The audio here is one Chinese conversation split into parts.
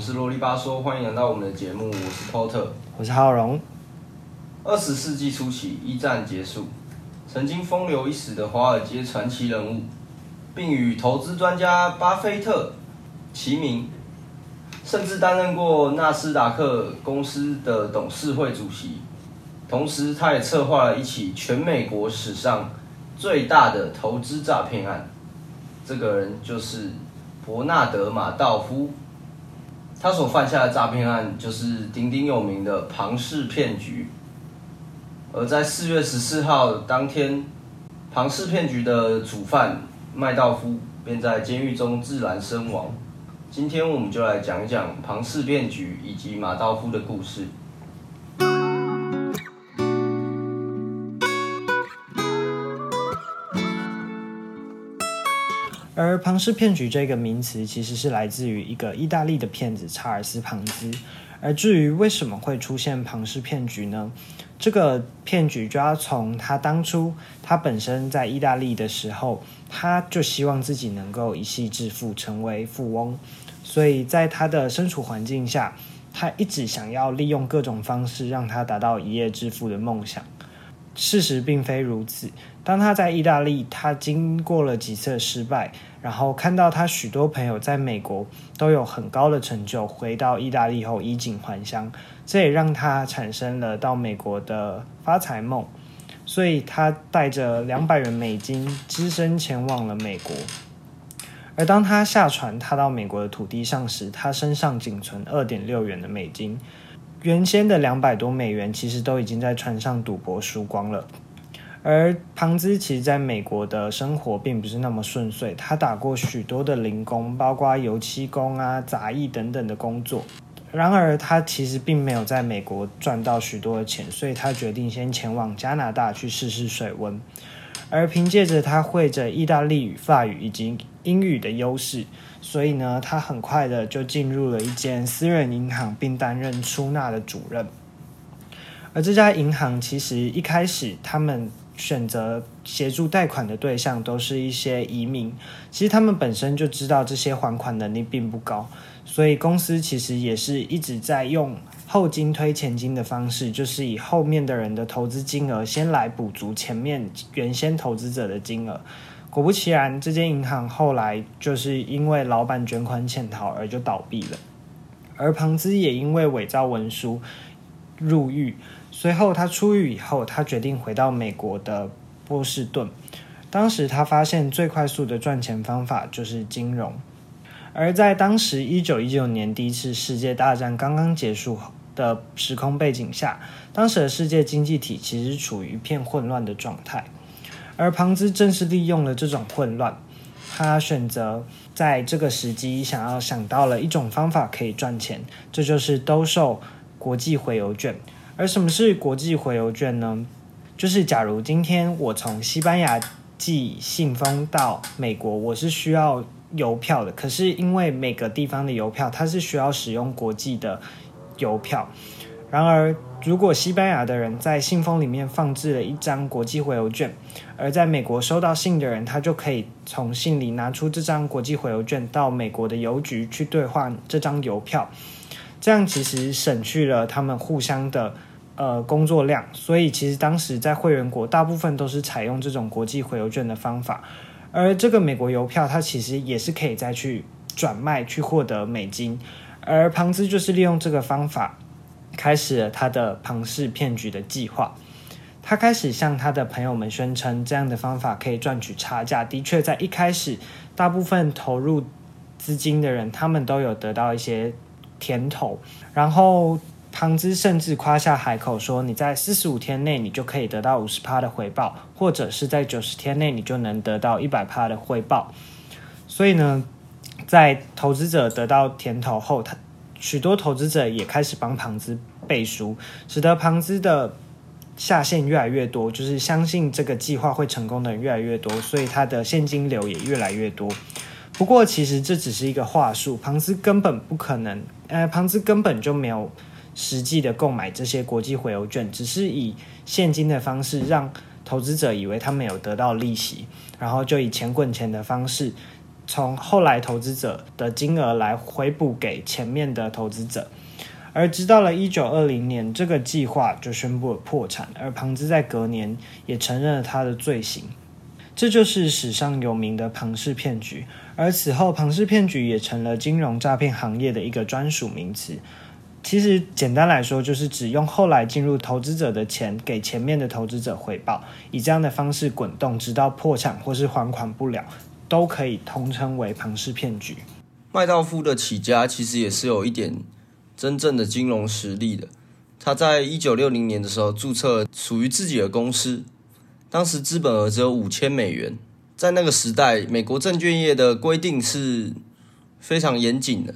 们是啰里吧嗦，欢迎来到我们的节目，我是 Porter。我是浩荣。二十世纪初期，一战结束，曾经风流一时的华尔街传奇人物，并与投资专家巴菲特齐名，甚至担任过纳斯达克公司的董事会主席。同时，他也策划了一起全美国史上最大的投资诈骗案。这个人就是伯纳德·马道夫。他所犯下的诈骗案就是鼎鼎有名的庞氏骗局。而在四月十四号当天，庞氏骗局的主犯麦道夫便在监狱中自然身亡。今天我们就来讲一讲庞氏骗局以及马道夫的故事。而庞氏骗局这个名词其实是来自于一个意大利的骗子查尔斯·庞兹。而至于为什么会出现庞氏骗局呢？这个骗局就要从他当初他本身在意大利的时候，他就希望自己能够一夕致富，成为富翁。所以在他的身处环境下，他一直想要利用各种方式让他达到一夜致富的梦想。事实并非如此。当他在意大利，他经过了几次失败，然后看到他许多朋友在美国都有很高的成就，回到意大利后衣锦还乡，这也让他产生了到美国的发财梦。所以他带着两百元美金，只身前往了美国。而当他下船踏到美国的土地上时，他身上仅存二点六元的美金。原先的两百多美元其实都已经在船上赌博输光了，而庞兹其实在美国的生活并不是那么顺遂，他打过许多的零工，包括油漆工啊、杂役等等的工作。然而他其实并没有在美国赚到许多的钱，所以他决定先前往加拿大去试试水温。而凭借着他会着意大利语、法语以及英语的优势。所以呢，他很快的就进入了一间私人银行，并担任出纳的主任。而这家银行其实一开始，他们选择协助贷款的对象都是一些移民。其实他们本身就知道这些还款能力并不高，所以公司其实也是一直在用后金推前金的方式，就是以后面的人的投资金额先来补足前面原先投资者的金额。果不其然，这间银行后来就是因为老板卷款潜逃而就倒闭了，而庞兹也因为伪造文书入狱。随后他出狱以后，他决定回到美国的波士顿。当时他发现最快速的赚钱方法就是金融，而在当时一九一九年第一次世界大战刚刚结束的时空背景下，当时的世界经济体其实处于一片混乱的状态。而庞兹正是利用了这种混乱，他选择在这个时机想要想到了一种方法可以赚钱，这就是兜售国际回邮券。而什么是国际回邮券呢？就是假如今天我从西班牙寄信封到美国，我是需要邮票的，可是因为每个地方的邮票它是需要使用国际的邮票，然而。如果西班牙的人在信封里面放置了一张国际回邮券，而在美国收到信的人，他就可以从信里拿出这张国际回邮券，到美国的邮局去兑换这张邮票。这样其实省去了他们互相的呃工作量，所以其实当时在会员国大部分都是采用这种国际回邮券的方法。而这个美国邮票，它其实也是可以再去转卖去获得美金，而庞兹就是利用这个方法。开始了他的庞氏骗局的计划。他开始向他的朋友们宣称，这样的方法可以赚取差价。的确，在一开始，大部分投入资金的人，他们都有得到一些甜头。然后，庞兹甚至夸下海口说：“你在四十五天内，你就可以得到五十趴的回报，或者是在九十天内，你就能得到一百趴的回报。”所以呢，在投资者得到甜头后，他。许多投资者也开始帮庞兹背书，使得庞兹的下线越来越多，就是相信这个计划会成功的人越来越多，所以他的现金流也越来越多。不过，其实这只是一个话术，庞兹根本不可能，呃，庞兹根本就没有实际的购买这些国际回邮券，只是以现金的方式让投资者以为他们有得到利息，然后就以钱滚钱的方式。从后来投资者的金额来回补给前面的投资者。而直到了一九二零年，这个计划就宣布了破产，而庞兹在隔年也承认了他的罪行。这就是史上有名的庞氏骗局，而此后庞氏骗局也成了金融诈骗行业的一个专属名词。其实简单来说，就是指用后来进入投资者的钱给前面的投资者回报，以这样的方式滚动，直到破产或是还款不了，都可以通称为庞氏骗局。麦道夫的起家其实也是有一点真正的金融实力的。他在一九六零年的时候注册属于自己的公司，当时资本额只有五千美元。在那个时代，美国证券业的规定是非常严谨的，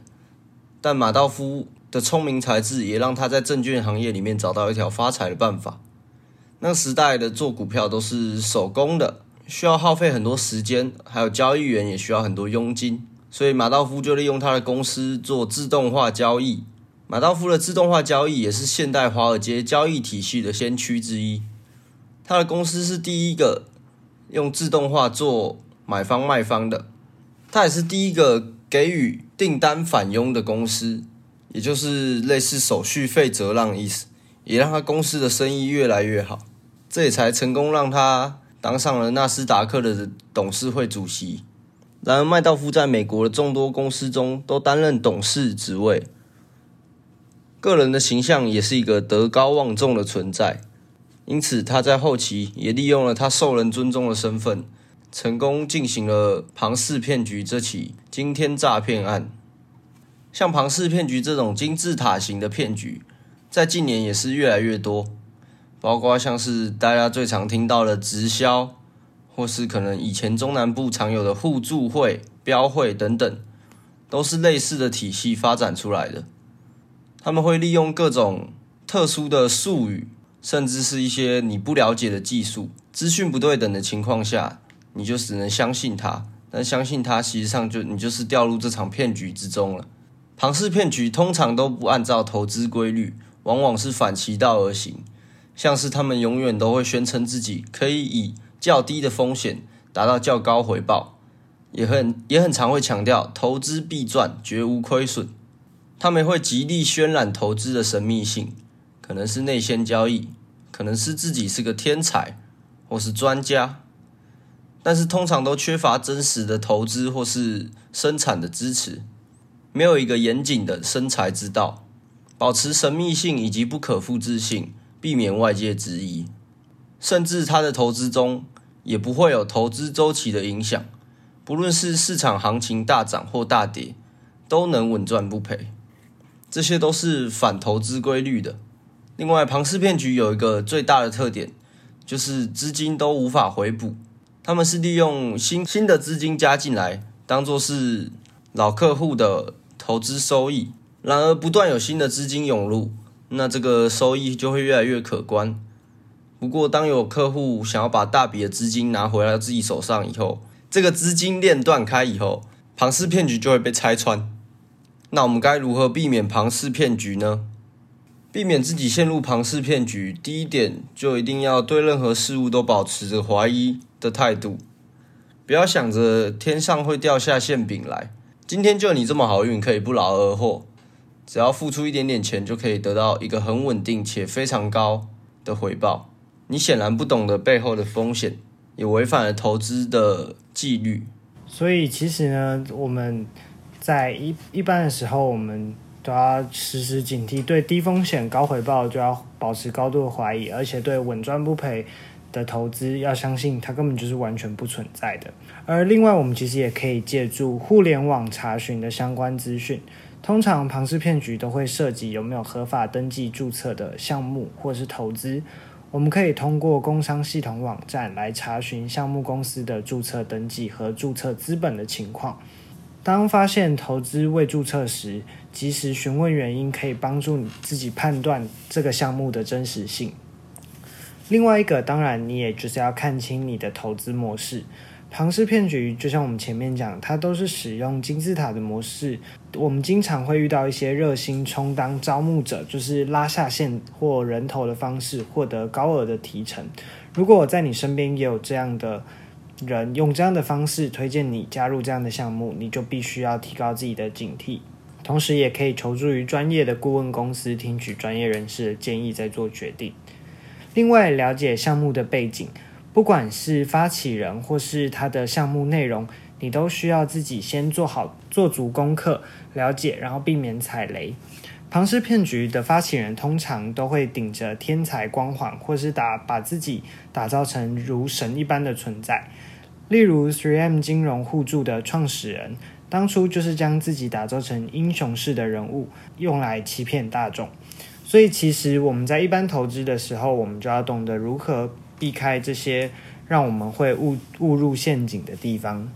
但马道夫。的聪明才智也让他在证券行业里面找到一条发财的办法。那个时代的做股票都是手工的，需要耗费很多时间，还有交易员也需要很多佣金，所以马道夫就利用他的公司做自动化交易。马道夫的自动化交易也是现代华尔街交易体系的先驱之一。他的公司是第一个用自动化做买方卖方的，他也是第一个给予订单返佣的公司。也就是类似手续费折让意思，也让他公司的生意越来越好，这也才成功让他当上了纳斯达克的董事会主席。然而，麦道夫在美国的众多公司中都担任董事职位，个人的形象也是一个德高望重的存在，因此他在后期也利用了他受人尊重的身份，成功进行了庞氏骗局这起惊天诈骗案。像庞氏骗局这种金字塔型的骗局，在近年也是越来越多，包括像是大家最常听到的直销，或是可能以前中南部常有的互助会、标会等等，都是类似的体系发展出来的。他们会利用各种特殊的术语，甚至是一些你不了解的技术、资讯不对等的情况下，你就只能相信他。但相信他，实际上就你就是掉入这场骗局之中了。庞氏骗局通常都不按照投资规律，往往是反其道而行。像是他们永远都会宣称自己可以以较低的风险达到较高回报，也很也很常会强调投资必赚，绝无亏损。他们会极力渲染投资的神秘性，可能是内线交易，可能是自己是个天才或是专家，但是通常都缺乏真实的投资或是生产的支持。没有一个严谨的生财之道，保持神秘性以及不可复制性，避免外界质疑，甚至他的投资中也不会有投资周期的影响，不论是市场行情大涨或大跌，都能稳赚不赔。这些都是反投资规律的。另外，庞氏骗局有一个最大的特点，就是资金都无法回补，他们是利用新新的资金加进来，当做是老客户的。投资收益，然而不断有新的资金涌入，那这个收益就会越来越可观。不过，当有客户想要把大笔的资金拿回来自己手上以后，这个资金链断开以后，庞氏骗局就会被拆穿。那我们该如何避免庞氏骗局呢？避免自己陷入庞氏骗局，第一点就一定要对任何事物都保持着怀疑的态度，不要想着天上会掉下馅饼来。今天就你这么好运，可以不劳而获，只要付出一点点钱，就可以得到一个很稳定且非常高的回报。你显然不懂得背后的风险，也违反了投资的纪律。所以其实呢，我们在一一般的时候，我们都要时时警惕，对低风险高回报就要保持高度的怀疑，而且对稳赚不赔。的投资要相信它根本就是完全不存在的。而另外，我们其实也可以借助互联网查询的相关资讯。通常庞氏骗局都会涉及有没有合法登记注册的项目或是投资。我们可以通过工商系统网站来查询项目公司的注册登记和注册资本的情况。当发现投资未注册时，及时询问原因，可以帮助你自己判断这个项目的真实性。另外一个，当然你也就是要看清你的投资模式。庞氏骗局就像我们前面讲，它都是使用金字塔的模式。我们经常会遇到一些热心充当招募者，就是拉下线或人头的方式获得高额的提成。如果在你身边也有这样的人用这样的方式推荐你加入这样的项目，你就必须要提高自己的警惕，同时也可以求助于专业的顾问公司，听取专业人士的建议再做决定。另外，了解项目的背景，不管是发起人或是他的项目内容，你都需要自己先做好做足功课，了解，然后避免踩雷。庞氏骗局的发起人通常都会顶着天才光环，或是打把自己打造成如神一般的存在。例如，3M 金融互助的创始人，当初就是将自己打造成英雄式的人物，用来欺骗大众。所以，其实我们在一般投资的时候，我们就要懂得如何避开这些让我们会误误入陷阱的地方。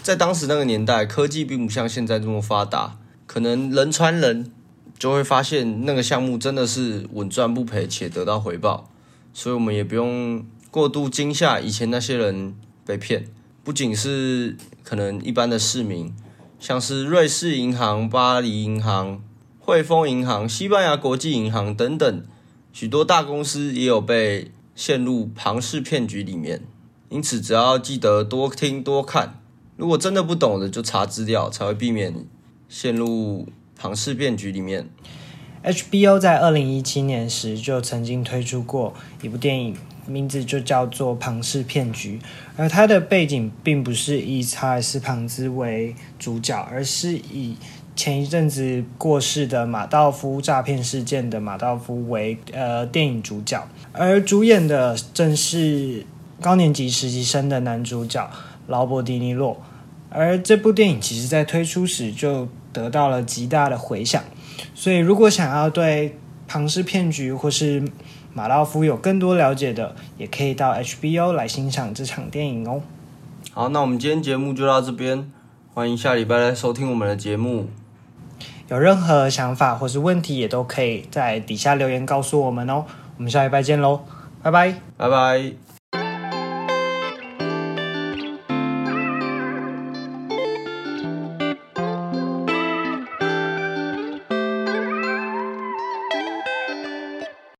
在当时那个年代，科技并不像现在这么发达，可能人传人，就会发现那个项目真的是稳赚不赔且得到回报。所以，我们也不用过度惊吓以前那些人被骗。不仅是可能一般的市民，像是瑞士银行、巴黎银行。汇丰银行、西班牙国际银行等等许多大公司也有被陷入庞氏骗局里面，因此只要记得多听多看，如果真的不懂的就查资料，才会避免陷入庞氏骗局里面。HBO 在二零一七年时就曾经推出过一部电影，名字就叫做《庞氏骗局》，而它的背景并不是以查尔斯·庞兹为主角，而是以前一阵子过世的马道夫诈骗事件的马道夫为呃电影主角，而主演的正是高年级实习生的男主角劳勃迪尼洛。而这部电影其实在推出时就得到了极大的回响，所以如果想要对庞氏骗局或是马道夫有更多了解的，也可以到 HBO 来欣赏这场电影哦。好，那我们今天节目就到这边，欢迎下礼拜来收听我们的节目。有任何想法或是问题，也都可以在底下留言告诉我们哦。我们下礼拜见喽，拜拜，拜拜。